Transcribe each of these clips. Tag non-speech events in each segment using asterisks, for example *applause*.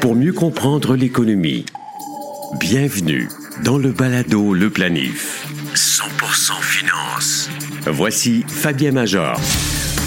Pour mieux comprendre l'économie, bienvenue dans le balado Le Planif. 100% finance. Voici Fabien Major.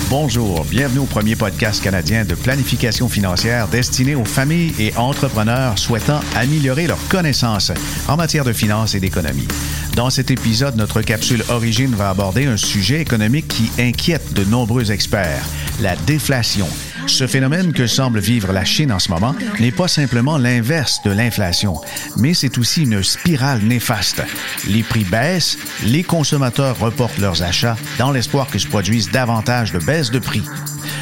Bonjour, bienvenue au premier podcast canadien de planification financière destiné aux familles et entrepreneurs souhaitant améliorer leurs connaissances en matière de finances et d'économie. Dans cet épisode, notre capsule Origine va aborder un sujet économique qui inquiète de nombreux experts, la déflation. Ce phénomène que semble vivre la Chine en ce moment n'est pas simplement l'inverse de l'inflation, mais c'est aussi une spirale néfaste. Les prix baissent, les consommateurs reportent leurs achats dans l'espoir que se produisent davantage de baisses de prix.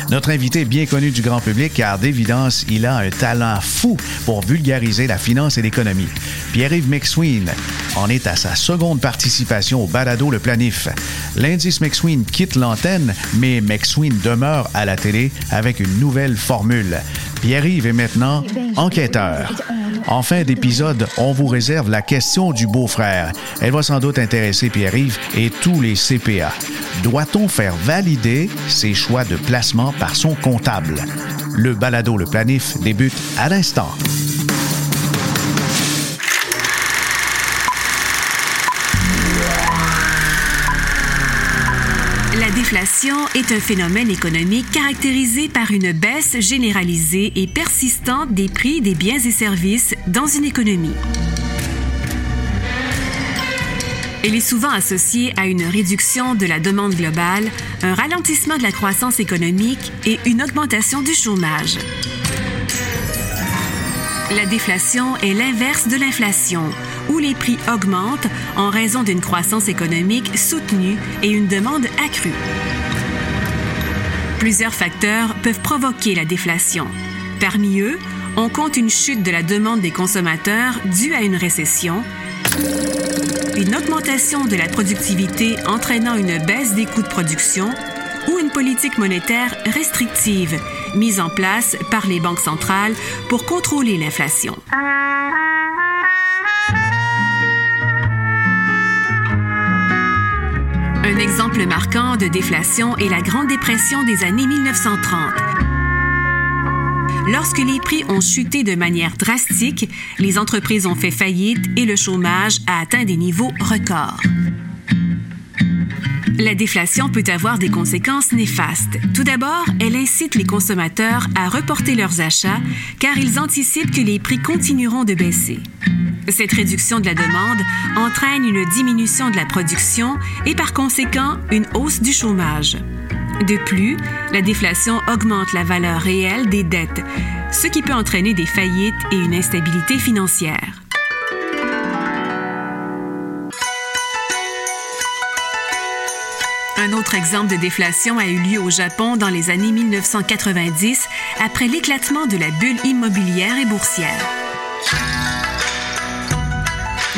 Notre invité est bien connu du grand public car d'évidence, il a un talent fou pour vulgariser la finance et l'économie. Pierre-Yves McSween en est à sa seconde participation au balado Le Planif. L'indice McSween quitte l'antenne, mais McSween demeure à la télé avec une nouvelle formule. Pierre-Yves est maintenant enquêteur. En fin d'épisode, on vous réserve la question du beau-frère. Elle va sans doute intéresser Pierre-Yves et tous les CPA. Doit-on faire valider ses choix de placement par son comptable? Le balado Le Planif débute à l'instant. La déflation est un phénomène économique caractérisé par une baisse généralisée et persistante des prix des biens et services dans une économie. Elle est souvent associée à une réduction de la demande globale, un ralentissement de la croissance économique et une augmentation du chômage. La déflation est l'inverse de l'inflation, où les prix augmentent en raison d'une croissance économique soutenue et une demande accrue. Plusieurs facteurs peuvent provoquer la déflation. Parmi eux, on compte une chute de la demande des consommateurs due à une récession, une augmentation de la productivité entraînant une baisse des coûts de production ou une politique monétaire restrictive mise en place par les banques centrales pour contrôler l'inflation. Exemple marquant de déflation est la Grande Dépression des années 1930. Lorsque les prix ont chuté de manière drastique, les entreprises ont fait faillite et le chômage a atteint des niveaux records. La déflation peut avoir des conséquences néfastes. Tout d'abord, elle incite les consommateurs à reporter leurs achats car ils anticipent que les prix continueront de baisser. Cette réduction de la demande entraîne une diminution de la production et par conséquent une hausse du chômage. De plus, la déflation augmente la valeur réelle des dettes, ce qui peut entraîner des faillites et une instabilité financière. Un autre exemple de déflation a eu lieu au Japon dans les années 1990 après l'éclatement de la bulle immobilière et boursière.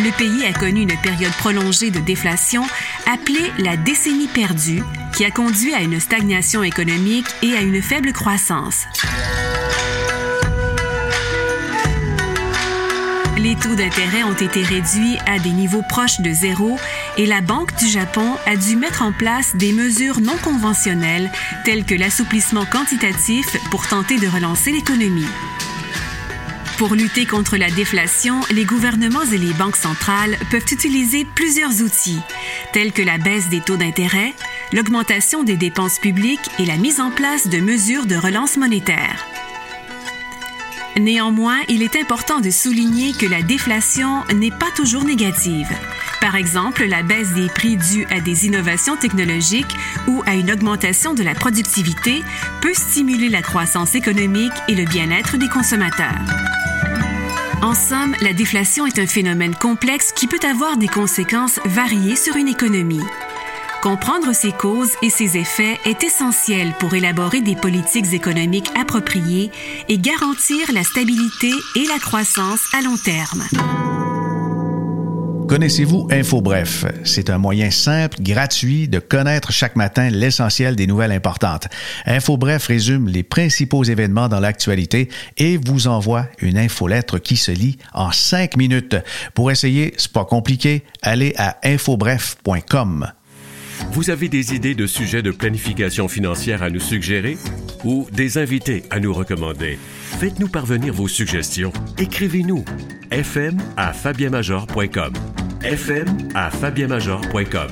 Le pays a connu une période prolongée de déflation appelée la décennie perdue qui a conduit à une stagnation économique et à une faible croissance. Les taux d'intérêt ont été réduits à des niveaux proches de zéro et la Banque du Japon a dû mettre en place des mesures non conventionnelles telles que l'assouplissement quantitatif pour tenter de relancer l'économie. Pour lutter contre la déflation, les gouvernements et les banques centrales peuvent utiliser plusieurs outils, tels que la baisse des taux d'intérêt, l'augmentation des dépenses publiques et la mise en place de mesures de relance monétaire. Néanmoins, il est important de souligner que la déflation n'est pas toujours négative. Par exemple, la baisse des prix due à des innovations technologiques ou à une augmentation de la productivité peut stimuler la croissance économique et le bien-être des consommateurs. En somme, la déflation est un phénomène complexe qui peut avoir des conséquences variées sur une économie. Comprendre ses causes et ses effets est essentiel pour élaborer des politiques économiques appropriées et garantir la stabilité et la croissance à long terme. Connaissez-vous InfoBref? C'est un moyen simple, gratuit de connaître chaque matin l'essentiel des nouvelles importantes. InfoBref résume les principaux événements dans l'actualité et vous envoie une infolettre qui se lit en cinq minutes. Pour essayer, c'est pas compliqué, allez à infobref.com. Vous avez des idées de sujets de planification financière à nous suggérer ou des invités à nous recommander? Faites-nous parvenir vos suggestions. Écrivez-nous fm à fabienmajor.com. fm à fabienmajor.com.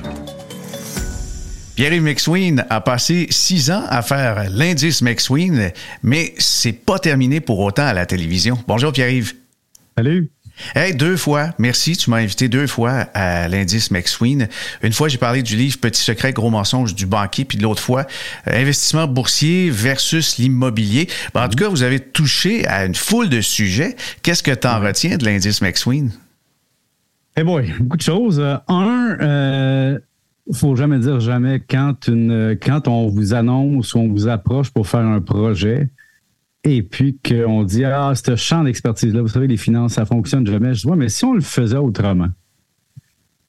Pierre-Yves McSween a passé six ans à faire l'indice McSween, mais c'est pas terminé pour autant à la télévision. Bonjour Pierre-Yves. Salut. Hey, deux fois, merci, tu m'as invité deux fois à l'indice McSween. Une fois, j'ai parlé du livre Petit secret, gros mensonge du banquier, puis l'autre fois, euh, investissement boursier versus l'immobilier. Ben, en tout cas, vous avez touché à une foule de sujets. Qu'est-ce que tu en retiens de l'indice McSween? Eh boy, beaucoup de choses. Euh, un, euh, faut jamais dire jamais quand une quand on vous annonce ou on vous approche pour faire un projet et puis qu'on dit Ah, ce champ d'expertise-là, vous savez, les finances, ça fonctionne jamais. Je dis Ouais, mais si on le faisait autrement.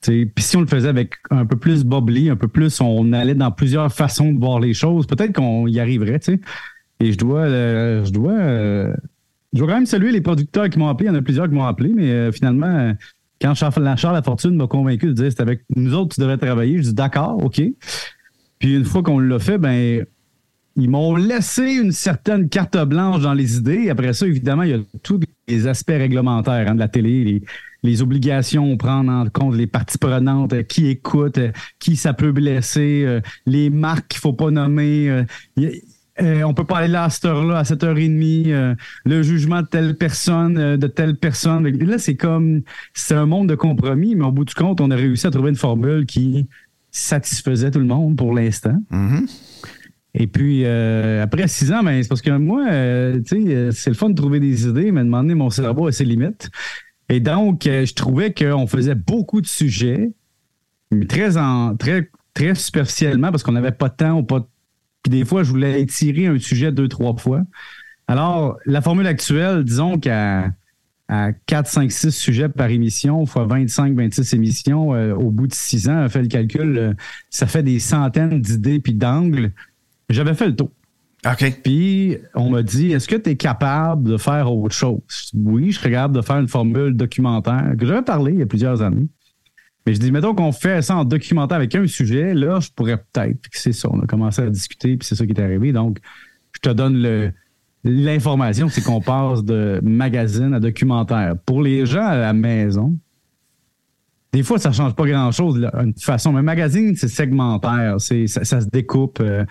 Puis si on le faisait avec un peu plus bubbly, un peu plus, on allait dans plusieurs façons de voir les choses, peut-être qu'on y arriverait, tu sais. Et je dois, euh, je dois, euh, je dois quand même saluer les producteurs qui m'ont appelé. Il y en a plusieurs qui m'ont appelé, mais euh, finalement, quand Charles, Charles Fortune m'a convaincu de dire c'est avec nous autres tu devrais travailler, je dis d'accord, OK. Puis une fois qu'on l'a fait, ben ils m'ont laissé une certaine carte blanche dans les idées. Après ça, évidemment, il y a tous les aspects réglementaires hein, de la télé, les, obligations, prendre en compte les parties prenantes, euh, qui écoute, euh, qui ça peut blesser, euh, les marques qu'il faut pas nommer. on peut pas aller là à cette heure-là, à 7h30, le jugement de telle personne, de telle personne. Là, c'est comme, c'est un monde de compromis, mais au bout du compte, on a réussi à trouver une formule qui satisfaisait tout le monde pour l'instant. Mm-hmm. Et puis, euh, après six ans, ben, c'est parce que moi, euh, tu sais, euh, c'est le fun de trouver des idées, mais demander mon cerveau a ses limites. Et donc, je trouvais qu'on faisait beaucoup de sujets, mais très, en, très, très superficiellement parce qu'on n'avait pas de temps ou pas. Puis des fois, je voulais étirer un sujet deux, trois fois. Alors, la formule actuelle, disons qu'à à 4, 5, 6 sujets par émission, fois 25, 26 émissions, au bout de six ans, on fait le calcul, ça fait des centaines d'idées puis d'angles j'avais fait le tour. OK. Puis, on m'a dit, est-ce que tu es capable de faire autre chose? oui, je suis capable de faire une formule documentaire que j'avais parlé il y a plusieurs années. Mais je dis, mettons qu'on fait ça en documentaire avec un sujet, là, je pourrais peut-être. C'est ça, on a commencé à discuter, puis c'est ça qui est arrivé. Donc, je te donne le, l'information, c'est qu'on passe de magazine à documentaire. Pour les gens à la maison, des fois, ça change pas grand-chose de toute façon. Mais magazine, c'est segmentaire, c'est, ça, se découpe. Euh,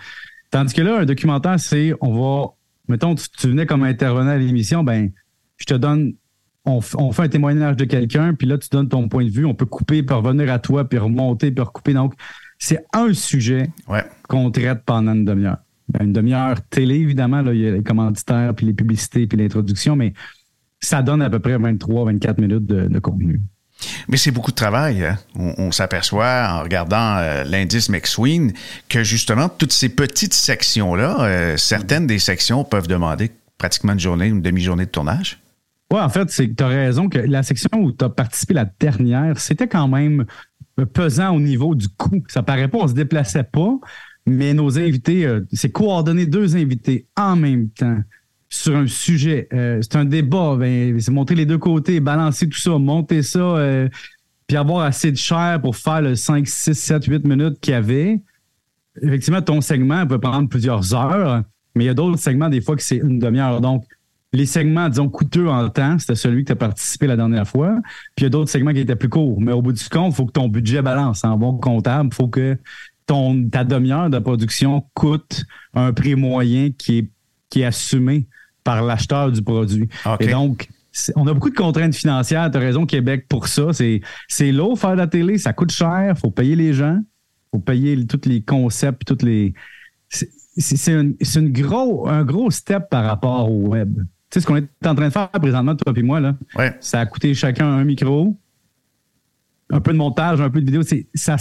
Tandis que là, un documentaire, c'est on va. Mettons, tu, venais comme intervenant à l'émission, ben, je te donne. On, fait un témoignage de quelqu'un, puis là, tu donnes ton point de vue. On peut couper, puis revenir à toi, puis remonter, puis recouper. Donc, c'est un sujet qu'on traite pendant une demi-heure. Ben, une demi-heure télé, évidemment, là, il y a les commanditaires, puis les publicités, puis l'introduction, mais ça donne à peu près 23-24 minutes de contenu. Mais c'est beaucoup de travail. Hein. On, s'aperçoit en regardant euh, l'indice McSween que justement, toutes ces petites sections-là, euh, certaines des sections peuvent demander pratiquement une journée, une demi-journée de tournage. Oui, en fait, tu as raison que la section où tu as participé la dernière, c'était quand même pesant au niveau du coût. Ça paraît pas, on se déplaçait pas, mais nos invités, euh, c'est coordonner deux invités en même temps sur un sujet. Euh, c'est un débat. Ben, c'est montrer les deux côtés, balancer tout ça, monter ça, euh, puis avoir assez de chair pour faire le 5, 6, 7, 8 minutes qu'il y avait. Effectivement, ton segment peut prendre plusieurs heures, mais il y a d'autres segments, des fois, que c'est une demi-heure. Donc, les segments, disons, coûteux en temps, c'était celui que tu as participé la dernière fois. Puis il y a d'autres segments qui étaient plus courts. Mais au bout du compte, il faut que ton budget balance. En bon comptable, il faut que ton, ta demi-heure de production coûte un prix moyen qui est, qui est assumé par l'acheteur du produit. Et donc, on a beaucoup de contraintes financières. Tu as raison, Québec, pour ça. C'est, lourd faire de la télé, ça coûte cher, il faut payer les gens, il faut payer tous les concepts, toutes les. C'est, un, gros, un gros step par rapport au web. Tu sais, ce qu'on est en train de faire présentement, toi et moi, là, ça a coûté chacun un micro, un peu de montage, un peu de vidéo. ça,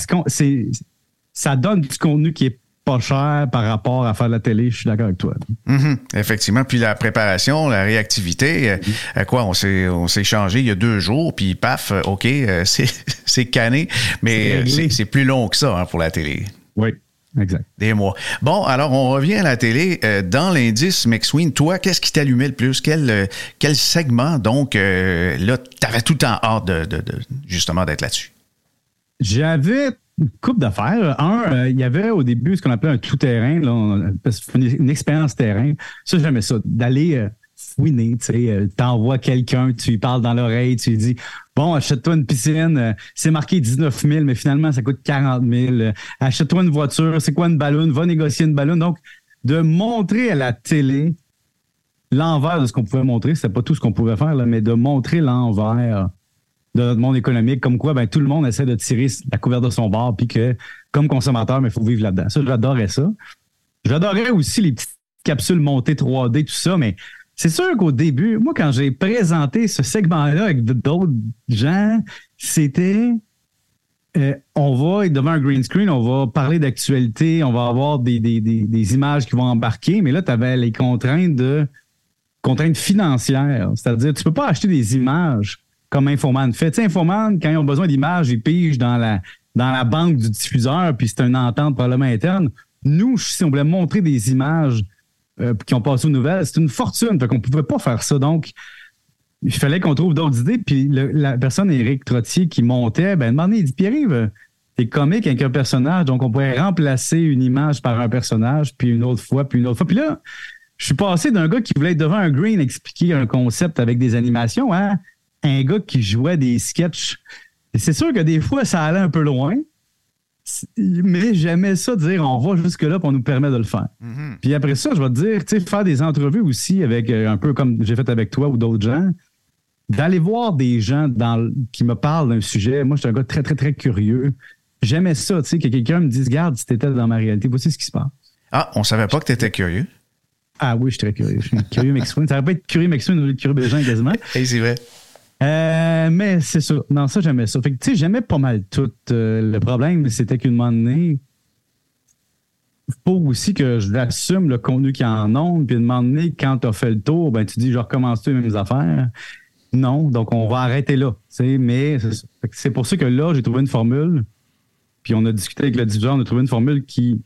ça donne du contenu qui est pas cher par rapport à faire la télé, je suis d'accord avec toi. Mm-hmm. Effectivement. Puis la préparation, la réactivité, euh, quoi, on s'est, on s'est changé il y a deux jours, puis paf, euh, OK, euh, *laughs* c'est, canné, mais c'est, plus long que ça hein, pour la télé. Oui. Exact. Des mois. Bon, alors on revient à la télé. dans l'indice McSween, toi, qu'est-ce qui t'allumait le plus? Quel, quel segment, donc, là, t'avais tout le temps hâte de, justement d'être là-dessus? J'avais couple d'affaires. Un, euh, il y avait au début ce qu'on appelait un tout-terrain, une, expérience terrain. Ça, j'aimais ça, d'aller euh, fouiner, tu sais, euh, t'envoies quelqu'un, tu lui parles dans l'oreille, tu lui dis, bon, achète-toi une piscine, c'est marqué 19 000, mais finalement, ça coûte 40 000. achète-toi une voiture, c'est quoi une ballon, va négocier une ballon. Donc, de montrer à la télé l'envers de ce qu'on pouvait montrer, c'était pas tout ce qu'on pouvait faire, là, mais de montrer l'envers de notre monde économique, comme quoi ben, tout le monde essaie de tirer la couverture de son bord, puis que comme consommateur, il faut vivre là-dedans. Ça, j'adorais ça. J'adorais aussi les petites capsules montées 3D, tout ça, mais c'est sûr qu'au début, moi, quand j'ai présenté ce segment-là avec d'autres gens, c'était euh, on va être devant un green screen, on va parler d'actualité, on va avoir des, des, images qui vont embarquer, mais là, tu avais les contraintes de contraintes financières. C'est-à-dire, tu peux pas acheter des images comme Infoman fait. Tu sais, Infoman, quand ils ont besoin d'images, ils pigent dans la, dans la banque du diffuseur, puis c'est une entente probablement interne. Nous, si on voulait montrer des images euh, qui ont passé aux nouvelles, c'est une fortune. Fait qu'on ne pouvait pas faire ça. Donc, il fallait qu'on trouve d'autres idées. Puis la personne, Éric Trottier, qui montait, ben, demandait, il dit Pierre-Yves, t'es comique avec un personnage, donc on pourrait remplacer une image par un personnage, puis une autre fois, puis une autre fois. Puis là, je suis passé d'un gars qui voulait être devant un green expliquer un concept avec des animations à un gars qui jouait des sketchs. C'est sûr que des fois, ça allait un peu loin, mais j'aimais ça dire on va jusque-là pour nous permet de le faire. Mm-hmm. Puis après ça, je vais te dire, tu sais, faire des entrevues aussi avec euh, un peu comme j'ai fait avec toi ou d'autres gens, d'aller voir des gens dans, qui me parlent d'un sujet. Moi, je suis un gars très, très, très curieux. J'aimais ça, tu sais, que quelqu'un me dise Garde, si t'étais dans ma réalité, voici ce qui se passe. Ah, on savait pas que tu étais curieux. Ah oui, je suis très curieux. Je suis curieux m'exprimer. Ça va pas être curieux m'exprimer, mais curieux gens quasiment. Hey, c'est vrai. Euh, mais c'est ça. Non, ça, j'aimais ça. Fait que, tu sais, j'aimais pas mal tout. Euh, le problème, c'était qu'une moment donné, faut aussi que je l'assume le contenu qui en onde, puis une moment donné, quand tu as fait le tour, ben, tu dis, je recommence les mêmes affaires? Non, donc on va arrêter là. Mais c'est pour ça que là, j'ai trouvé une formule, puis on a discuté avec le diffuseur, on a trouvé une formule qui,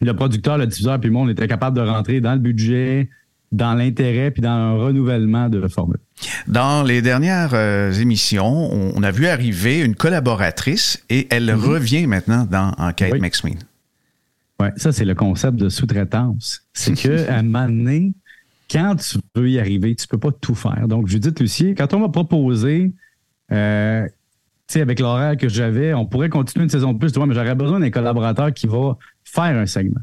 le producteur, le diffuseur, puis moi, on était capable de rentrer dans le budget, dans l'intérêt puis dans un renouvellement de la formule. Dans les dernières euh, émissions, on, a vu arriver une collaboratrice et elle mhm. revient maintenant dans Enquête oui. Oui, ça, c'est le concept de sous-traitance. C'est que *laughs* à un moment donné, quand tu veux y arriver, tu peux pas tout faire. Donc, Judith Lucier, quand on m'a proposé, euh, tu sais, avec l'horaire que j'avais, on pourrait continuer une saison de plus, mais j'aurais besoin d'un collaborateur qui va faire un segment.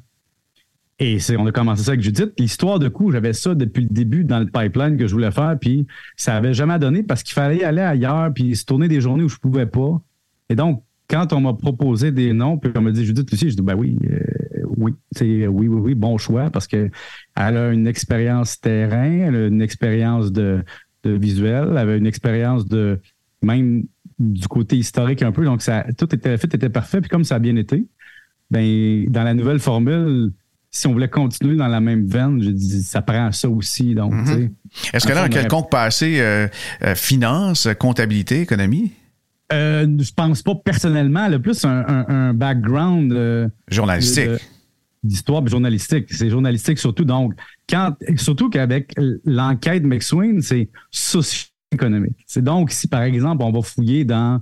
Et on a commencé ça avec Judith. L'histoire de coup, j'avais ça depuis le début dans le pipeline que je voulais faire, puis ça avait jamais donné parce qu'il fallait aller ailleurs, puis se tourner des journées où je pouvais pas. Et donc, quand on m'a proposé des noms, puis on m'a dit Judith aussi, je dis ben oui, euh, oui, oui, oui, oui, bon choix parce que elle a une expérience terrain, elle a une expérience de, de visuel, elle avait une expérience de même du côté historique un peu. Donc, ça, tout était fait, était parfait. Puis comme ça a bien été, ben, dans la nouvelle formule, si on voulait continuer dans la même veine, je dis, ça prend ça aussi. Donc, mhm. Est-ce que là, un quelconque passé euh, euh, finance, comptabilité, économie? Euh, je pense pas personnellement, le plus un, background euh, journalistique. D'histoire journalistique. C'est journalistique surtout. Donc, quand, surtout qu'avec l'enquête McSween, c'est socio-économique. C'est donc si, par exemple, on va fouiller dans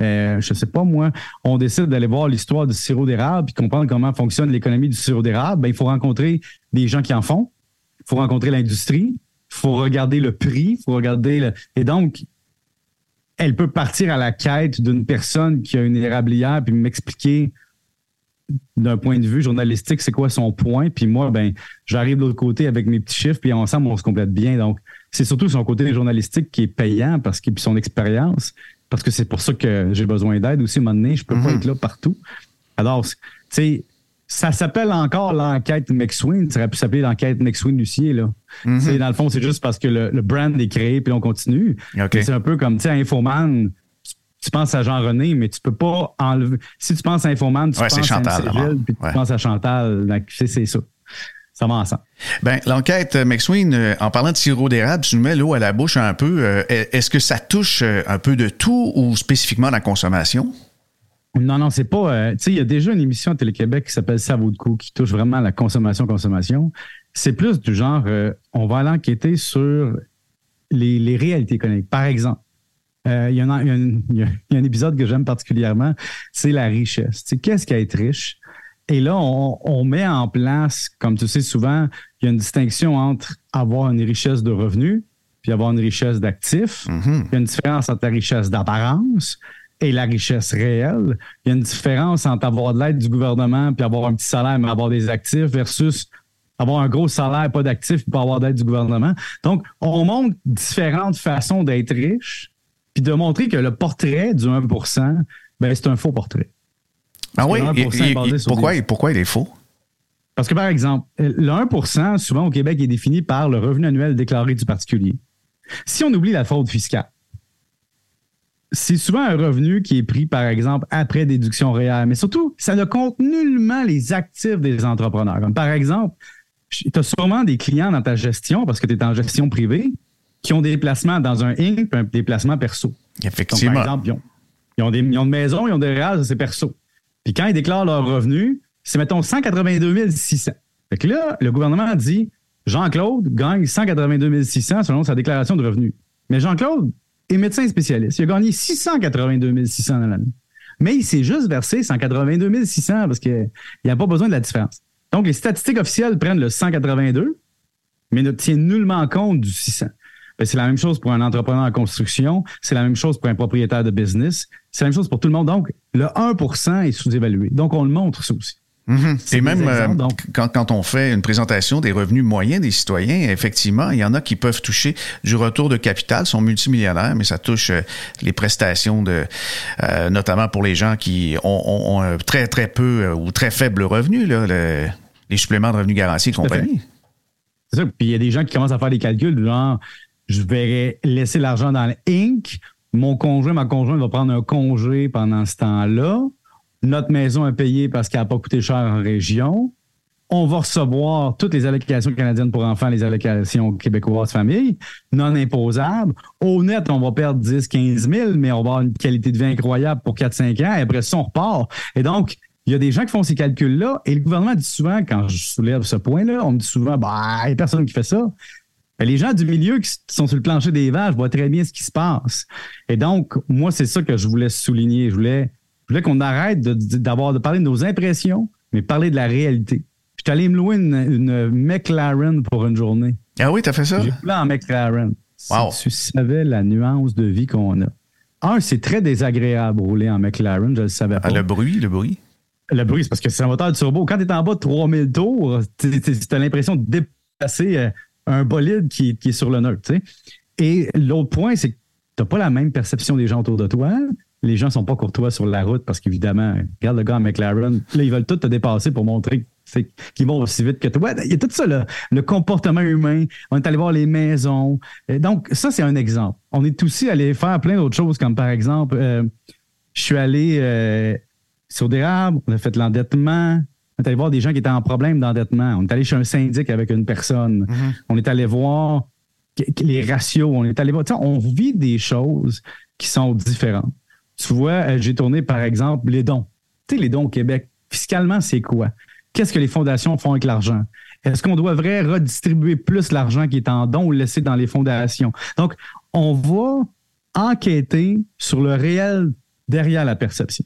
euh, je sais pas moi, on décide d'aller voir l'histoire du sirop d'érable puis comprendre comment fonctionne l'économie du sirop d'érable, ben, il faut rencontrer des gens qui en font, il faut rencontrer l'industrie, il faut regarder le prix, il faut regarder le... Et donc, elle peut partir à la quête d'une personne qui a une érablière puis m'expliquer d'un point de vue journalistique, c'est quoi son point. Puis moi, ben, j'arrive de l'autre côté avec mes petits chiffres, puis ensemble, on se complète bien. Donc, c'est surtout son côté journalistique qui est payant parce qu'il son expérience parce que c'est pour ça que j'ai besoin d'aide aussi, à un moment donné, je peux pas mhm. être là partout. Alors, tu sais, ça s'appelle encore l'enquête McSween. Ça aurait pu s'appeler l'enquête McSween Lucier, là. Mhm. Dans le fond, c'est juste parce que le, brand est créé, puis on continue. C'est un peu comme, tu sais, Infoman, tu penses à Jean-René, mais tu peux pas enlever. Si tu penses à Infoman, tu penses à Chantal, puis tu penses à Chantal. C'est ça. Ça va ensemble. Ben, l'enquête euh, McSween, euh, en parlant de sirop d'érable, tu nous mets l'eau à la bouche un peu. Euh, est-ce que ça touche un peu de tout ou spécifiquement la consommation? Non, non, c'est pas. tu sais, il y a déjà une émission à Télé-Québec qui s'appelle Ça vaut de coup, qui touche vraiment la consommation, consommation. C'est plus du genre, on va aller enquêter sur les, les réalités économiques. Par exemple, Euh, il, y a un, épisode que j'aime particulièrement, c'est la richesse. Qu'est-ce qu'être riche? Et là, on, met en place, comme tu sais souvent, il y a une distinction entre avoir une richesse de revenus puis avoir une richesse d'actifs. Mm-hmm. Il y a une différence entre la richesse d'apparence et la richesse réelle. Il y a une différence entre avoir de l'aide du gouvernement puis avoir un petit salaire mais avoir des actifs versus avoir un gros salaire, pas d'actifs, puis pas avoir d'aide du gouvernement. Donc, on montre différentes façons d'être riche puis de montrer que le portrait du 1% ben, c'est un faux portrait. Ah oui? pourquoi, pourquoi il est faux? Parce que, par exemple, le 1% souvent au Québec, est défini par le revenu annuel déclaré du particulier. Si on oublie la fraude fiscale, c'est souvent un revenu qui est pris, par exemple, après déduction réelle, mais surtout, ça ne compte nullement les actifs des entrepreneurs. Comme par exemple, tu as sûrement des clients dans ta gestion, parce que tu es en gestion privée, qui ont des placements dans un Inc. et un déplacement perso. Effectivement. par exemple, ils ont, des millions de maisons, ils ont des réels, c'est perso. Puis quand ils déclarent leurs revenus, c'est, mettons, 182 600. Fait que là, le gouvernement dit Jean-Claude gagne 182 600 selon sa déclaration de revenus. Mais Jean-Claude est médecin spécialiste. Il a gagné 682 600 dans l'année. Mais il s'est juste versé 182 600 parce qu'il n'a pas besoin de la différence. Donc, les statistiques officielles prennent le 182, mais ne tiennent nullement compte du 600. Ben, c'est la même chose pour un entrepreneur en construction, c'est la même chose pour un propriétaire de business, c'est la même chose pour tout le monde. Donc, le 1% est sous-évalué. Donc, on le montre ça aussi. Mhm. Et même euh, quand, quand, on fait une présentation des revenus moyens des citoyens, effectivement, il y en a qui peuvent toucher du retour de capital, sont multimillionnaires, mais ça touche euh, les prestations de, euh, notamment pour les gens qui ont, ont, très très peu ou très faible revenus, là, les suppléments de revenus garantis et compagnie. C'est ça. Puis il y a des gens qui commencent à faire des calculs, genre, je vais laisser l'argent dans le Inc. Mon conjoint, ma conjointe va prendre un congé pendant ce temps-là notre maison est payée parce qu'elle n'a pas coûté cher en région. On va recevoir toutes les allocations canadiennes pour enfants, les allocations québécoises famille, non imposables. Au net, on va perdre 10, 15 000, mais on va avoir une qualité de vie incroyable pour 4-5 ans. Et après ça, on repart. Et donc, il y a des gens qui font ces calculs-là. Et le gouvernement dit souvent, quand je soulève ce point-là, on me dit souvent, bah, il n'y a personne qui fait ça. Les gens du milieu qui sont sur le plancher des vaches voient très bien ce qui se passe. Et donc, moi, c'est ça que je voulais souligner. Je voulais je voulais qu'on arrête d'avoir de, parler de nos impressions, mais parler de la réalité. Je suis allé me louer une, McLaren pour une journée. Ah oui, t'as fait ça? J'ai roulé en McLaren. Wow. Si tu savais la nuance de vie qu'on a. Un, c'est très désagréable rouler en McLaren, je ne le savais pas. Ah, le bruit, le bruit? Le bruit, c'est parce que c'est un moteur turbo. Quand tu es en bas de 3000 tours, tu as l'impression de déplacer euh, un bolide qui, est sur le neutre. Et l'autre point, c'est que tu n'as pas la même perception des gens autour de toi les gens sont pas courtois sur la route parce qu'évidemment, regarde le gars à McLaren, là, ils veulent tout te dépasser pour montrer qu'ils vont aussi vite que toi. Il y a tout ça, là. le comportement humain. On est allé voir les maisons. donc, ça, c'est un exemple. On est aussi allé faire plein d'autres choses, comme par exemple, euh, je suis allé euh, sur des arbres, on a fait l'endettement. On est allé voir des gens qui étaient en problème d'endettement. On est allé chez un syndic avec une personne. Mm-hmm. On est allé voir les ratios. On est allé voir. On vit des choses qui sont différentes. Tu vois, euh, j'ai tourné, par exemple, les dons. Tu sais, les dons au Québec, fiscalement, c'est quoi? Qu'est-ce que les fondations font avec l'argent? Est-ce qu'on devrait redistribuer plus l'argent qui est en don ou laisser dans les fondations? Donc, on va enquêter sur le réel derrière la perception.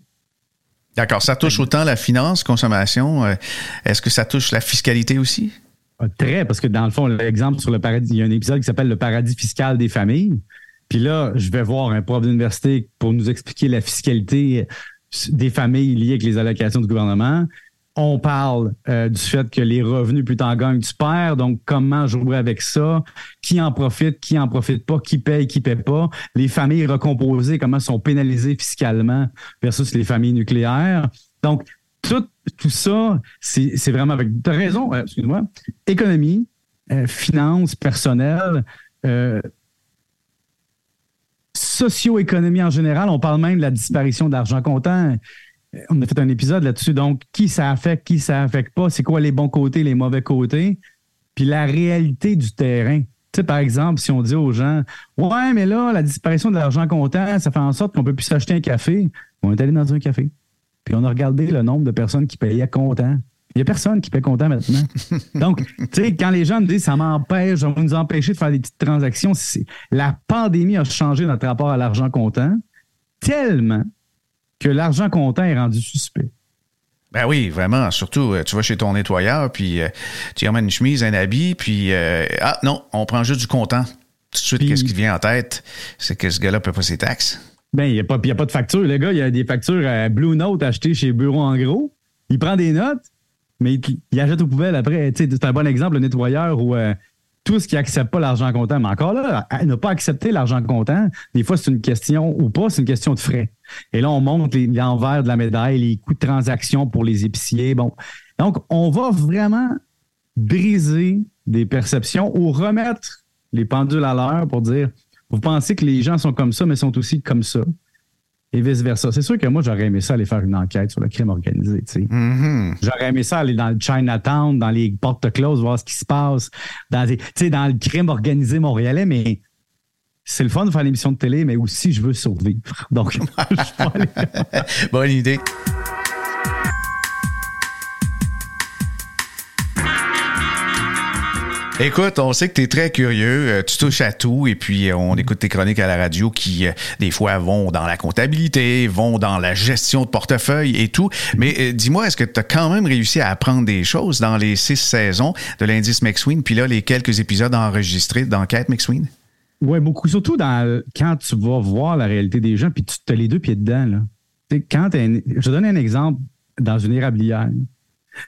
D'accord. Ça touche autant la finance, consommation. Euh, est-ce que ça touche la fiscalité aussi? Ah, très, parce que dans le fond, l'exemple sur le paradis, il y a un épisode qui s'appelle Le paradis fiscal des familles. Puis là, je vais voir un prof d'université pour nous expliquer la fiscalité des familles liées avec les allocations du gouvernement. On parle euh, du fait que les revenus, plus t'en gagnes, tu perds. Donc, comment jouer avec ça? Qui en profite, qui en profite pas, qui paye, qui paye pas? Les familles recomposées, comment sont pénalisées fiscalement versus les familles nucléaires? Donc, tout, tout ça, c'est vraiment avec. Tu as raison, euh, excuse-moi. Économie, euh, finances, personnel, socio-économie en général. On parle même de la disparition d'argent comptant. On a fait un épisode là-dessus. Donc, qui ça affecte, qui ça affecte pas, c'est quoi les bons côtés, les mauvais côtés, puis la réalité du terrain. Tu sais, par exemple, si on dit aux gens, ouais, mais là, la disparition de l'argent comptant, ça fait en sorte qu'on peut plus s'acheter un café. On est allé dans un café. Puis on a regardé le nombre de personnes qui payaient comptant. Il n'y a personne qui peut content maintenant. *laughs* Donc, tu sais, quand les gens me disent ça m'empêche, ça va nous empêcher de faire des petites transactions, la pandémie a changé notre rapport à l'argent comptant tellement que l'argent comptant est rendu suspect. Ben oui, vraiment. Surtout, euh, tu vas chez ton nettoyeur, puis euh, tu y emmènes une chemise, un habit, puis euh, ah non, on prend juste du comptant. Tout de suite, qu'est-ce qui vient en tête? C'est que ce gars-là ne paie pas ses taxes. Ben, il n'y a, pas, a pas de facture. Le gars, il y a des factures à Blue Note achetées chez Bureau en gros. Il prend des notes, mais il, il achète aux poubelles après. C'est un bon exemple, le nettoyeur où tout ce qui n'accepte pas l'argent comptant. Mais encore là, ne pas accepter l'argent comptant, des fois, c'est une question ou pas, c'est une question de frais. Et là, on montre l'envers de la médaille, les coûts de transaction pour les épiciers. Bon. Donc, on va vraiment briser des perceptions ou remettre les pendules à l'heure pour dire vous pensez que les gens sont comme ça, mais sont aussi comme ça et vice-versa. C'est sûr que moi, j'aurais aimé ça aller faire une enquête sur le crime organisé. Mm-hmm. J'aurais aimé ça aller dans le Chinatown, dans les portes closes, voir ce qui se passe, dans, dans le crime organisé montréalais, mais c'est le fun de faire l'émission de télé, mais aussi je veux survivre. Donc, *laughs* je *laughs* Bonne idée. Écoute, on sait que tu es très curieux, euh, tu touches à tout et puis euh, on écoute tes chroniques à la radio qui, euh, des fois, vont dans la comptabilité, vont dans la gestion de portefeuille et tout. Mais dis-moi, est-ce que tu as quand même réussi à apprendre des choses dans les six saisons de l'indice McSween, puis là, les quelques épisodes enregistrés d'enquête McSween? Oui, beaucoup. Surtout dans, quand tu vas voir la réalité des gens, puis tu as les deux pieds dedans. Là. Quand je te donne un exemple dans une érablière.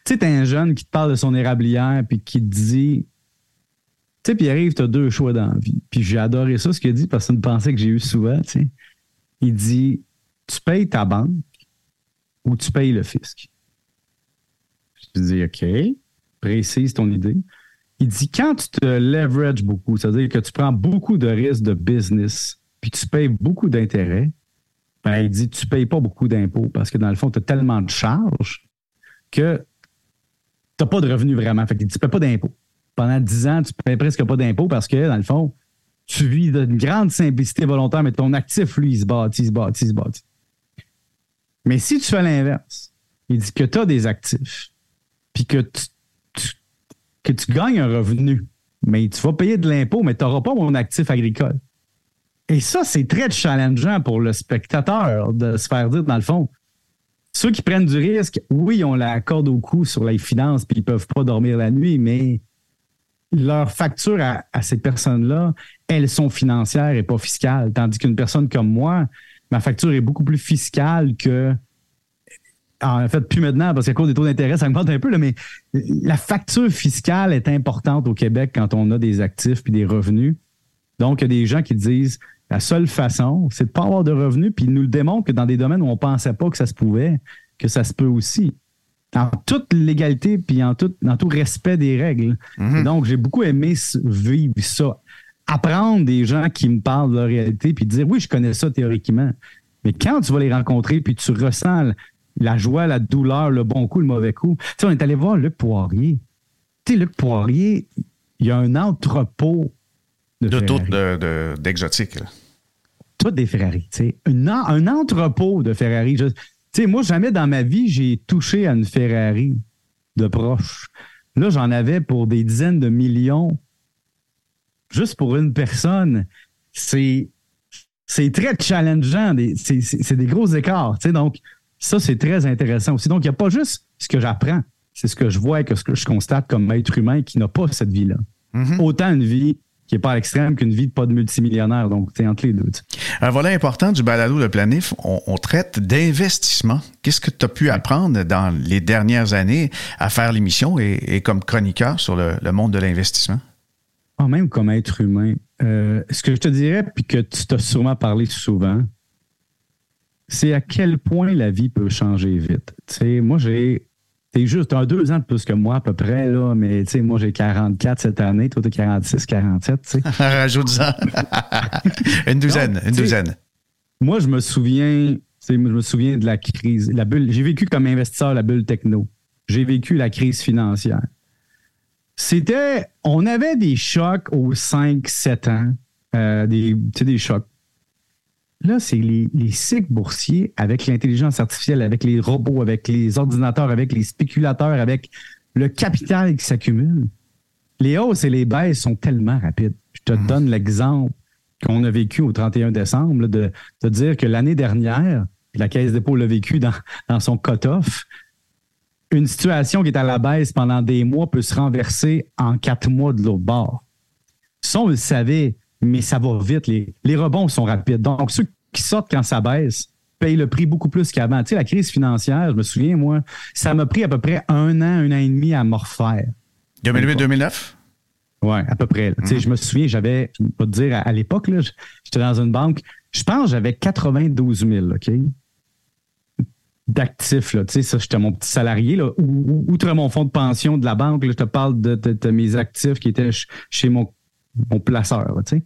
Tu sais, tu un jeune qui te parle de son érablière, puis qui te dit tu sais, puis arrive, tu as deux choix dans la vie. Puis j'ai adoré ça, ce qu'il a dit, parce que c'est une pensée que j'ai eue souvent. Il dit Tu payes ta banque ou tu payes le fisc. Je dis OK, précise ton idée. Il dit quand tu te leverages beaucoup, c'est-à-dire que tu prends beaucoup de risques de business, puis tu payes beaucoup d'intérêts, ben, il dit tu ne payes pas beaucoup d'impôts parce que dans le fond, tu as tellement de charges que tu n'as pas de revenus vraiment. Fait qu'il dit tu ne payes pas d'impôts pendant 10 ans, tu ne payes presque pas d'impôts parce que, dans le fond, tu vis d'une grande simplicité volontaire, mais ton actif, lui, il se bâtit, il se bâtit, il se bâtit. Mais si tu fais l'inverse, il dit que tu as des actifs, puis que tu, que tu gagnes un revenu, mais tu vas payer de l'impôt, mais tu n'auras pas mon actif agricole. Et ça, c'est très challengeant pour le spectateur de se faire dire, dans le fond, ceux qui prennent du risque, oui, on la corde au cou sur les finances, puis ils ne peuvent pas dormir la nuit, mais leurs factures à, ces personnes-là, elles sont financières et pas fiscales. Tandis qu'une personne comme moi, ma facture est beaucoup plus fiscale que. En fait, plus maintenant, parce qu'à cause des taux d'intérêt, ça augmente un peu, mais la facture fiscale est importante au Québec quand on a des actifs puis des revenus. Donc, il y a des gens qui disent la seule façon, c'est de ne pas avoir de revenus, puis ils nous le démontrent que dans des domaines où on ne pensait pas que ça se pouvait, que ça se peut aussi en toute légalité puis en tout, dans tout respect des règles. Mhm. Donc, j'ai beaucoup aimé vivre ça. Apprendre des gens qui me parlent de leur réalité puis dire oui, je connais ça théoriquement. Mais quand tu vas les rencontrer puis tu ressens la joie, la douleur, le bon coup, le mauvais coup. Tu sais, on est allé voir Luc Poirier. Tu sais, Luc Poirier, il y a un entrepôt de, de d'exotique. Tout des Ferrari. Tu sais. un entrepôt de Ferrari. Tu sais, moi, jamais dans ma vie, j'ai touché à une Ferrari de proche. Là, j'en avais pour des dizaines de millions. Juste pour une personne. C'est, c'est très challengeant. C'est, des gros écarts. Tu sais, donc, ça, c'est très intéressant aussi. Donc, il n'y a pas juste ce que j'apprends. C'est ce que je vois et ce que je constate comme être humain qui n'a pas cette vie-là. Mm-hmm. Autant une vie qui n'est pas à l'extrême qu'une vie de pas de multimillionnaire. Donc, c'est entre les deux. Un volet important du balado de planif, on, traite d'investissement. Qu'est-ce que tu as pu apprendre dans les dernières années à faire l'émission et, comme chroniqueur sur le, monde de l'investissement? Ah, même comme être humain. Euh, ce que je te dirais, puis que tu t'as sûrement parlé souvent, c'est à quel point la vie peut changer vite. Tu sais, moi, j'ai T'es juste, un deux ans de plus que moi à peu près, là, mais tu sais, moi j'ai 44 cette année, toi t'as 46, 47, tu sais. *laughs* Rajoute-en. *laughs* une douzaine, une douzaine. Moi, je me souviens, je me souviens de la crise, la bulle. J'ai vécu comme investisseur la bulle techno. J'ai vécu la crise financière. C'était, on avait des chocs aux 5, 7 ans, euh, des, des chocs. Là, c'est les, les cycles boursiers avec l'intelligence artificielle, avec les robots, avec les ordinateurs, avec les spéculateurs, avec le capital qui s'accumule. Les hausses et les baisses sont tellement rapides. Je te donne l'exemple qu'on a vécu au 31 décembre, de, de dire que l'année dernière, la Caisse dépôt l'a vécu dans, dans son cut-off, une situation qui est à la baisse pendant des mois peut se renverser en quatre mois de l'autre bord. Ça, on le savait, mais ça va vite. Les, les rebonds sont rapides. Donc, ceux qui sortent quand ça baisse payent le prix beaucoup plus qu'avant. Tu sais, la crise financière, je me souviens, moi, ça m'a pris à peu près un an, un an et demi à me refaire. 2008-2009? Oui, à peu près. Tu sais. Je me souviens, j'avais, je vais te dire, à, l'époque, j'étais dans une banque, je pense j'avais 92 000, OK? d'actifs. Tu sais, ça, j'étais mon petit salarié. Là. Outre mon fonds de pension de la banque, je te parle de, mes actifs qui étaient chez mon, mon placeur. tu sais.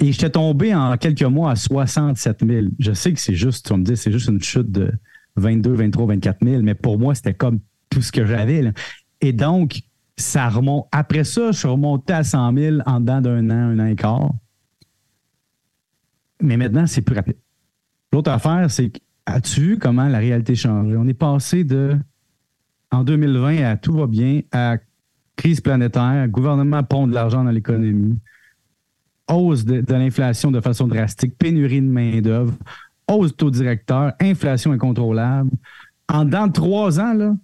Et j'étais tombé en quelques mois à 67 000. Je sais que c'est juste, tu vas me dire, c'est juste une chute de 22, 23, 24 000, mais pour moi, c'était comme tout ce que j'avais. Et donc, ça remonte. Après ça, je suis remonté à 100 000 en dedans d'un an, un an et quart. Mais maintenant, c'est plus rapide. L'autre affaire, c'est As-tu vu comment la réalité change? On est passé de, en 2020, à tout va bien, à crise planétaire, gouvernement pond de l'argent dans l'économie, hausse de, l'inflation de façon drastique, pénurie de main-d'œuvre, hausse de taux directeur, inflation incontrôlable. En dans trois ans, là,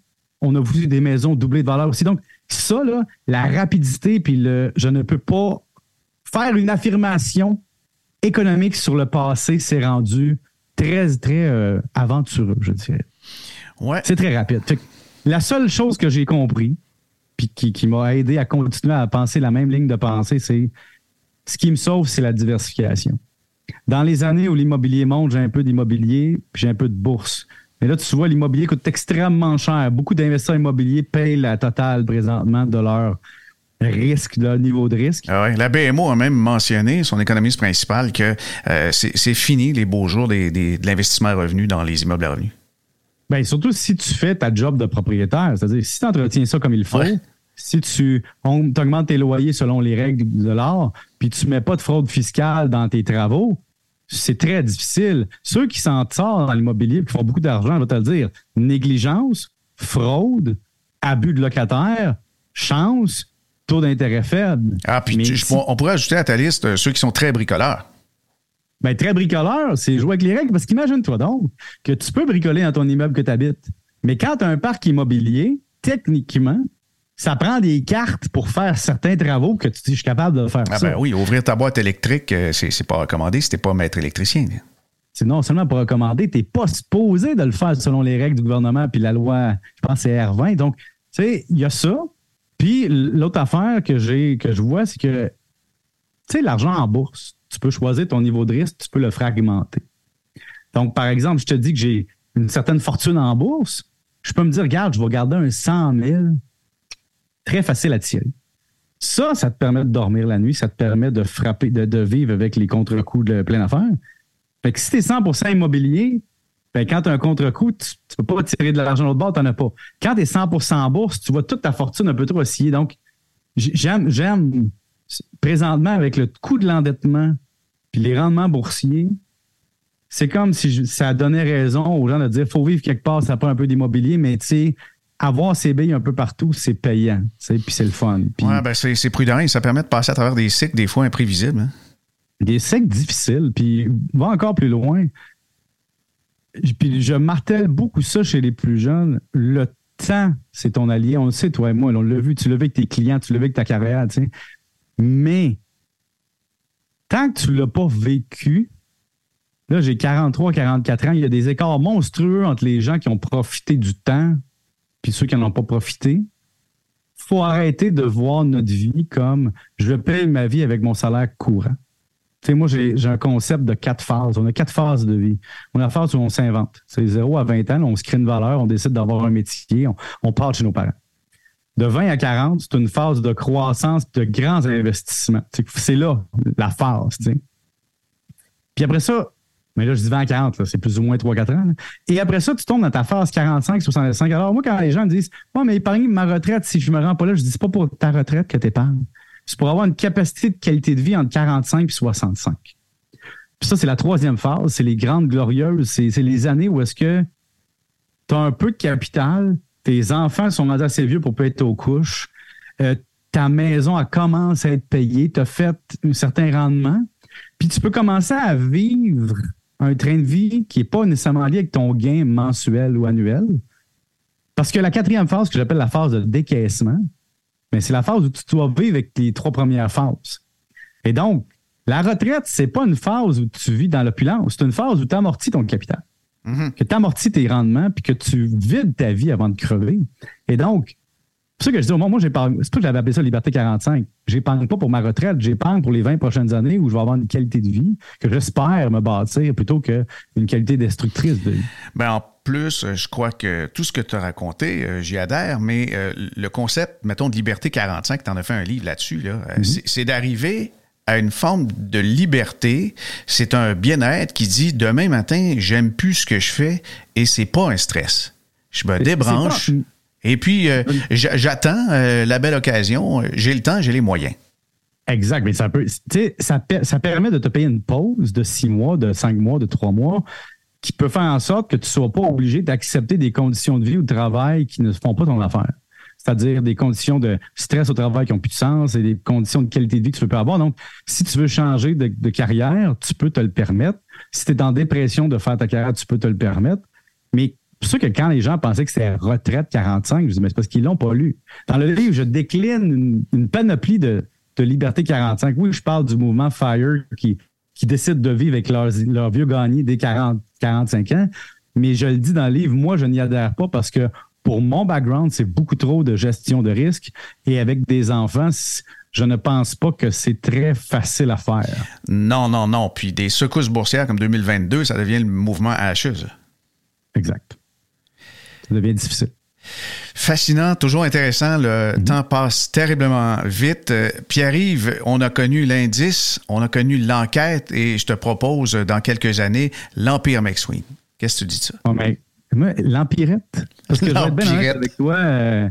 on a vu des maisons doubler de valeur aussi. Donc, ça, là, la rapidité, puis le je ne peux pas faire une affirmation économique sur le passé, c'est rendu très, très euh, aventureux, je dirais. Ouais. C'est très rapide. la seule chose que j'ai compris, puis qui, m'a aidé à continuer à penser la même ligne de pensée, c'est ce qui me sauve, c'est la diversification. Dans les années où l'immobilier monte, j'ai un peu d'immobilier, puis j'ai un peu de bourse. Mais là, tu vois, l'immobilier coûte extrêmement cher. Beaucoup d'investisseurs immobiliers payent la totale présentement de leur risque, de niveau de risque. Ah la BMO a même mentionné, son économiste principal, que euh, c'est fini les beaux jours des, de l'investissement à revenu dans les immeubles à revenus. Bien, surtout si tu fais ta job de propriétaire, c'est-à-dire si tu entretiens ça comme il faut, si tu augmentes tes loyers selon les règles de l'art, puis tu ne mets pas de fraude fiscale dans tes travaux, c'est très difficile. Ceux qui s'en sortent dans l'immobilier qui font beaucoup d'argent, je vais te le dire, négligence, fraude, abus de locataire, chance, taux d'intérêt faible. Ah, puis on pourrait ajouter à ta liste euh, ceux qui sont très bricoleurs. Bien, très bricoleurs, c'est jouer avec les règles. Parce qu'imagine-toi donc que tu peux bricoler dans ton immeuble que tu habites. Mais quand tu as un parc immobilier, techniquement, ça prend des cartes pour faire certains travaux que tu dis, je suis capable de faire ah Ben oui, ouvrir ta boîte électrique, euh, c'est pas recommandé si t'es pas maître électricien. C'est non seulement pas recommandé, tu n'es pas supposé de le faire selon les règles du gouvernement puis la loi, je pense, c'est R20. Donc, tu sais, il y a ça. Puis l'autre affaire que j'ai que je vois, c'est que tu sais, l'argent en bourse, tu peux choisir ton niveau de risque, tu peux le fragmenter. Donc, par exemple, je te dis que j'ai une certaine fortune en bourse, je peux me dire, regarde, je vais garder un 100 000, très facile à tirer. Ça, ça te permet de dormir la nuit, ça te permet de frapper, de, vivre avec les contre-coups de pleine affaire. Fait que si tu es 100% immobilier, ben, quand tu as un contre-coup, tu ne peux pas tirer de l'argent de l'autre bord, tu n'en as pas. Quand tu es 100% en bourse, tu vois toute ta fortune un peu trop osciller. Donc, j'aime, présentement avec le coût de l'endettement puis les rendements boursiers, c'est comme si ça donnait raison aux gens de dire faut vivre quelque part, ça prend un peu d'immobilier, mais tu sais, avoir ses billes un peu partout, c'est payant. Puis c'est le fun. Oui, ben c'est, prudent et ça permet de passer à travers des cycles des fois imprévisibles. Hein. Des cycles difficiles. Puis va encore plus loin. Puis je martèle beaucoup ça chez les plus jeunes. Le temps, c'est ton allié. On le sait, toi et moi, on l'a vu. Tu l'as vu avec tes clients, tu l'as vu avec ta carrière, tu sais. Mais tant que tu ne l'as pas vécu, là, j'ai 43, 44 ans, il y a des écarts monstrueux entre les gens qui ont profité du temps puis ceux qui n'en ont pas profité. Il faut arrêter de voir notre vie comme je paye ma vie avec mon salaire courant. Tu sais, moi, j'ai un concept de quatre phases. On a quatre phases de vie. On a la phase où on s'invente. C'est 0 à 20 ans, on se crée une valeur, on décide d'avoir un métier, on, part chez nos parents. De 20 à 40, c'est une phase de croissance, de grands investissements. C'est là la phase. Puis après ça, mais là, je dis 20 à 40, c'est plus ou moins 3-4 ans. Et après ça, tu tombes dans ta phase 45-65. Alors, moi, quand les gens me disent, oh, mais épargne ma retraite si je me rends pas là, je dis, c'est pas pour ta retraite que tu épargnes c'est pour avoir une capacité de qualité de vie entre 45 et 65. ça, c'est la troisième phase, c'est les grandes glorieuses, c'est les années où est-ce que tu as un peu de capital, tes enfants sont assez vieux pour pas être aux couches, euh, ta maison elle commence à être payée, tu as fait un certain rendement, puis tu peux commencer à vivre un train de vie qui n'est pas nécessairement lié avec ton gain mensuel ou annuel. Parce que la quatrième phase, que j'appelle la phase de décaissement, mais c'est la phase où tu dois vivre avec les trois premières phases. Et donc, la retraite, c'est pas une phase où tu vis dans l'opulence, c'est une phase où tu amortis ton capital. Mm-hmm. Que tu amortis tes rendements puis que tu vides ta vie avant de crever. Et donc, ça que je dis, moi, j'ai pas c'est pas que j'avais appelé ça Liberté 45. J'épargne pas pour ma retraite, j'épargne pour les 20 prochaines années où je vais avoir une qualité de vie que j'espère me bâtir plutôt qu'une qualité destructrice de vie. Ben, en plus, je crois que tout ce que tu as raconté, euh, j'y adhère, mais euh, le concept, mettons, de Liberté 45, tu en as fait un livre là-dessus, là, euh, mm-hmm. c'est d'arriver à une forme de liberté. C'est un bien-être qui dit demain matin, j'aime plus ce que je fais et c'est pas un stress. Je me débranche et puis euh, j'attends euh, la belle occasion. J'ai le temps, j'ai les moyens. Exact, mais ça peut, ça, ça permet de te payer une pause de six mois, de cinq mois, de trois mois, qui peut faire en sorte que tu ne sois pas obligé d'accepter des conditions de vie ou de travail qui ne font pas ton affaire c'est-à-dire des conditions de stress au travail qui n'ont plus de sens et des conditions de qualité de vie que tu ne peux pas avoir. Donc, si tu veux changer de, carrière, tu peux te le permettre. Si tu es en dépression de faire ta carrière, tu peux te le permettre. Mais c'est sûr que quand les gens pensaient que c'était retraite 45, je dis, mais c'est parce qu'ils l'ont pas lu. Dans le livre, je décline une, panoplie de, liberté 45. Oui, je parle du mouvement FIRE qui, qui décide de vivre avec leurs, vieux gagnés dès 40, 45 ans. Mais je le dis dans le livre, moi, je n'y adhère pas parce que pour mon background, c'est beaucoup trop de gestion de risque. Et avec des enfants, je ne pense pas que c'est très facile à faire. Non, non, non. Puis des secousses boursières comme 2022, ça devient le mouvement HE. Exact. Ça devient difficile. Fascinant, toujours intéressant. Le mhm. temps passe terriblement vite. Euh, Pierre-Yves, on a connu l'indice, on a connu l'enquête et je te propose dans quelques années l'Empire McSween. Qu'est-ce que tu dis de ça? Oh, moi, l'empirette. Parce que je vais être bien avec toi. Euh,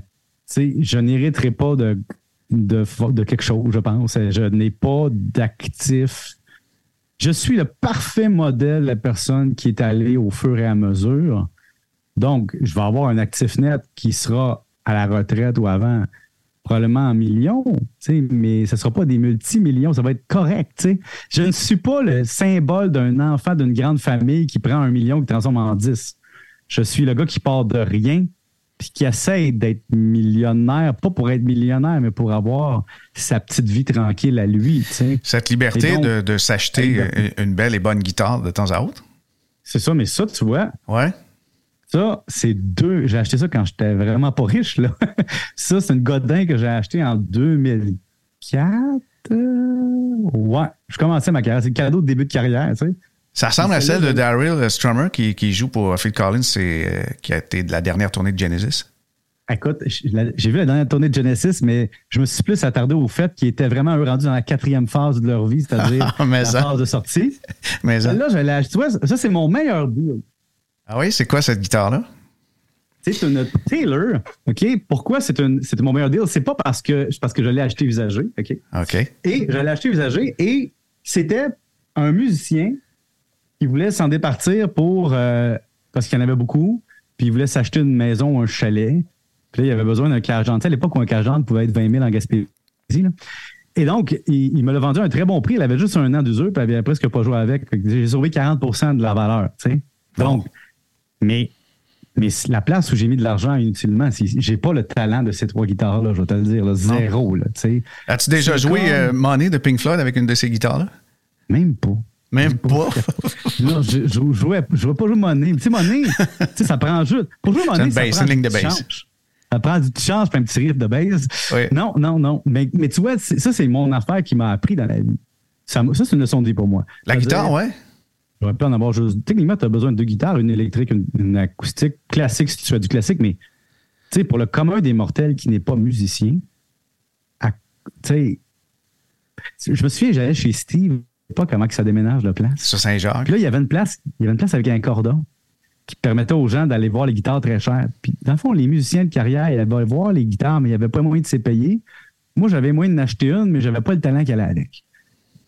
je n'hériterai pas de, de, quelque chose, je pense. Je n'ai pas d'actif. Je suis le parfait modèle de la personne qui est allée au fur et à mesure. Donc, je vais avoir un actif net qui sera à la retraite ou avant, probablement en millions, mais ce ne sera pas des multimillions, ça va être correct. Je ne suis pas le symbole d'un enfant d'une grande famille qui prend un million et qui transforme en dix. Je suis le gars qui part de rien puis qui essaie d'être millionnaire, pas pour être millionnaire, mais pour avoir sa petite vie tranquille à lui. Cette liberté de, s'acheter une belle et bonne guitare de temps à autre? C'est ça, mais ça, tu vois. Ouais. Ça, c'est deux. J'ai acheté ça quand j'étais vraiment pas riche. Là. *laughs* ça, c'est une Godin que j'ai acheté en 2004. Ouais. Je commençais ma carrière. C'est le cadeau de début de carrière, tu sais. Ça ressemble à celle de Daryl Strummer qui, qui, joue pour Phil Collins, euh, qui a été de la dernière tournée de Genesis. Écoute, j'ai vu la dernière tournée de Genesis, mais je me suis plus attardé au fait qu'ils étaient vraiment rendus dans la quatrième phase de leur vie, c'est-à-dire *laughs* la phase de sortie. *laughs* mais là, je l'ai acheté. Ça, c'est mon meilleur deal. Ah oui, c'est quoi cette guitare-là? C'est une Taylor. OK? Pourquoi c'est mon meilleur deal? C'est pas parce que, parce que je l'ai acheté usagé. OK? OK. Et je l'ai acheté usagé et c'était un musicien il voulait s'en départir pour euh, parce qu'il y en avait beaucoup, puis il voulait s'acheter une maison ou un chalet. Puis là, il avait besoin d'un cash À l'époque où un cash pouvait être 20 000 en Gaspésie. Et donc, il, me l'a vendu à un très bon prix. Il avait juste un an d'usure, puis il avait presque pas joué avec. J'ai sauvé 40% de la valeur. Donc, mais, mais la place où j'ai mis de l'argent inutilement, j'ai pas le talent de ces trois guitares-là, je vais te le dire. zéro. As-tu déjà joué euh, Money de Pink Floyd avec une de ces guitares-là? Même pas. Même pas. *laughs* non, je, ne jouais, pas jouer monnaie. Tu sais, monnaie, ça prend juste. Pour jouer monnaie, ça prend une ligne de base. Ça prend du change et un petit riff de base. Non, non, non. Mais, mais tu vois, ça, c'est mon affaire qui m'a appris dans la vie. Ça, c'est une leçon de vie pour moi. La guitare, ouais. J'aurais pu en avoir juste. Techniquement, tu as besoin de deux guitares, une électrique, une, acoustique, classique si tu fais du classique, mais tu sais, pour le commun des mortels qui n'est pas musicien, tu sais, je me souviens, j'allais chez Steve pas comment que ça déménage de place. Sur Saint-Jacques. Puis là, il y avait une place, il y avait une place avec un cordon qui permettait aux gens d'aller voir les guitares très chères. Puis, dans le fond, les musiciens de carrière, ils allaient voir les guitares, mais il n'y avait pas moyen de se payer. Moi, j'avais moyen d'en acheter une, mais j'avais pas le talent qu'elle avait avec.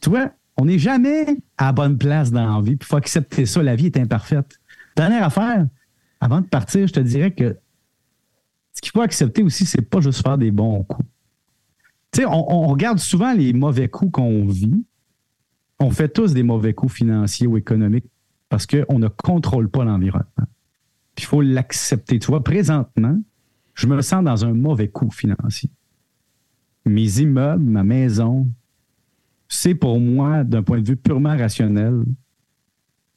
Tu vois, On n'est jamais à la bonne place dans la vie. Il faut accepter ça. La vie est imparfaite. Dernière affaire, avant de partir, je te dirais que ce qu'il faut accepter aussi, c'est pas juste faire des bons coups. Tu sais, on, regarde souvent les mauvais coups qu'on vit. On fait tous des mauvais coups financiers ou économiques parce qu'on ne contrôle pas l'environnement. Puis il faut l'accepter. Tu vois, présentement, je me sens dans un mauvais coup financier. Mes immeubles, ma maison, c'est pour moi, d'un point de vue purement rationnel,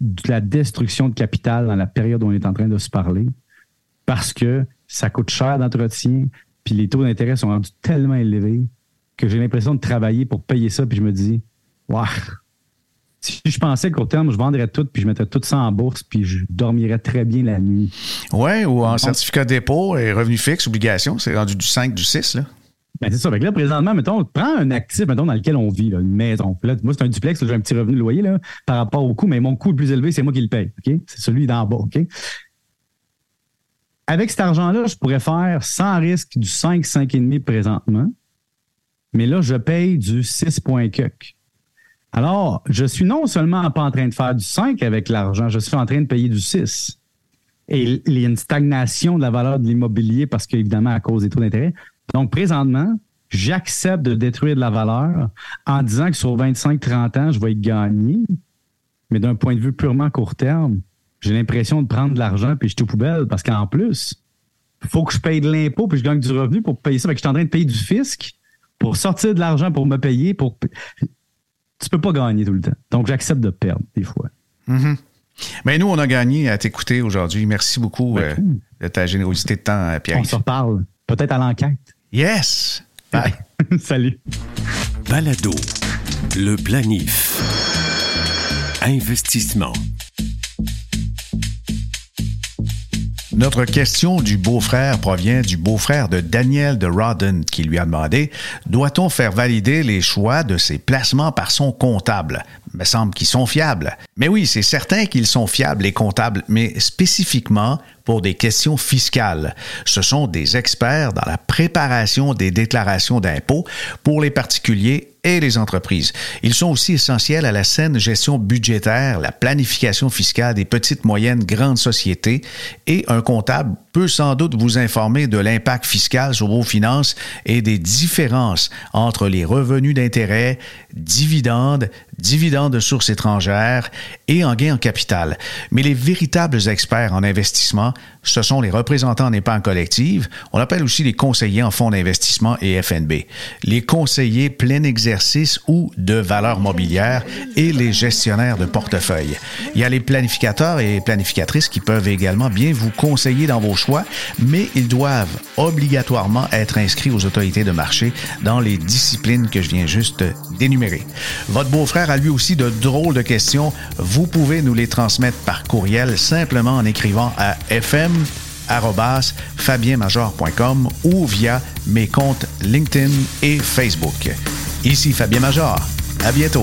de la destruction de capital dans la période où on est en train de se parler parce que ça coûte cher d'entretien, puis les taux d'intérêt sont rendus tellement élevés que j'ai l'impression de travailler pour payer ça, puis je me dis, waouh, si je pensais qu'au terme, je vendrais tout, puis je mettrais tout ça en bourse, puis je dormirais très bien la nuit. Oui, ou en certificat de dépôt et revenu fixe, obligation, c'est rendu du 5, du 6, là. Ben c'est ça. là, présentement, mettons, prends un actif, mettons, dans lequel on vit, une maison. Là, moi, c'est un duplex, j'ai un petit revenu de loyer là, par rapport au coût, mais mon coût le plus élevé, c'est moi qui le paye. C'est celui d'en bas. Avec cet argent-là, je pourrais faire sans risque du 5, 5,5 présentement. Mais là, je paye du 6 Alors, je suis non seulement pas en train de faire du 5 avec l'argent, je suis en train de payer du 6. Et il y a une stagnation de la valeur de l'immobilier parce qu'évidemment, à cause des taux d'intérêt. Donc, présentement, j'accepte de détruire de la valeur en disant que sur 25-30 ans, je vais y gagner. Mais d'un point de vue purement court terme, j'ai l'impression de prendre de l'argent puis je suis tout poubelle parce qu'en plus, il faut que je paye de l'impôt puis je gagne du revenu pour payer ça. Fait que je suis en train de payer du fisc pour sortir de l'argent pour me payer. Pour... Tu peux pas gagner tout le temps. Donc, j'accepte de perdre des fois. Mm-hmm. Mais nous, on a gagné à t'écouter aujourd'hui. Merci beaucoup ben, euh, de ta générosité de temps, euh, Pierre. On se reparle. Peut-être à l'enquête. Yes. Bye. *laughs* Salut. Balado. Le planif. Investissement. Notre question du beau-frère provient du beau-frère de Daniel de Rodden qui lui a demandé Doit-on faire valider les choix de ses placements par son comptable? Me semble qu'ils sont fiables. Mais oui, c'est certain qu'ils sont fiables, les comptables, mais spécifiquement pour des questions fiscales. Ce sont des experts dans la préparation des déclarations d'impôts pour les particuliers et les entreprises. Ils sont aussi essentiels à la saine gestion budgétaire, la planification fiscale des petites, moyennes, grandes sociétés et un comptable peut sans doute vous informer de l'impact fiscal sur vos finances et des différences entre les revenus d'intérêt, dividendes, dividendes de sources étrangères et en gains en capital. Mais les véritables experts en investissement, ce sont les représentants en épargne collective. On appelle aussi les conseillers en fonds d'investissement et FNB. Les conseillers plein exercice ou de valeur mobilière et les gestionnaires de portefeuille. Il y a les planificateurs et planificatrices qui peuvent également bien vous conseiller dans vos choix, mais ils doivent obligatoirement être inscrits aux autorités de marché dans les disciplines que je viens juste d'énumérer. Votre beau-frère a lui de drôles de questions. Vous pouvez nous les transmettre par courriel simplement en écrivant à fm fabienmajor.com ou via mes comptes LinkedIn et Facebook. Ici Fabien Major. À bientôt.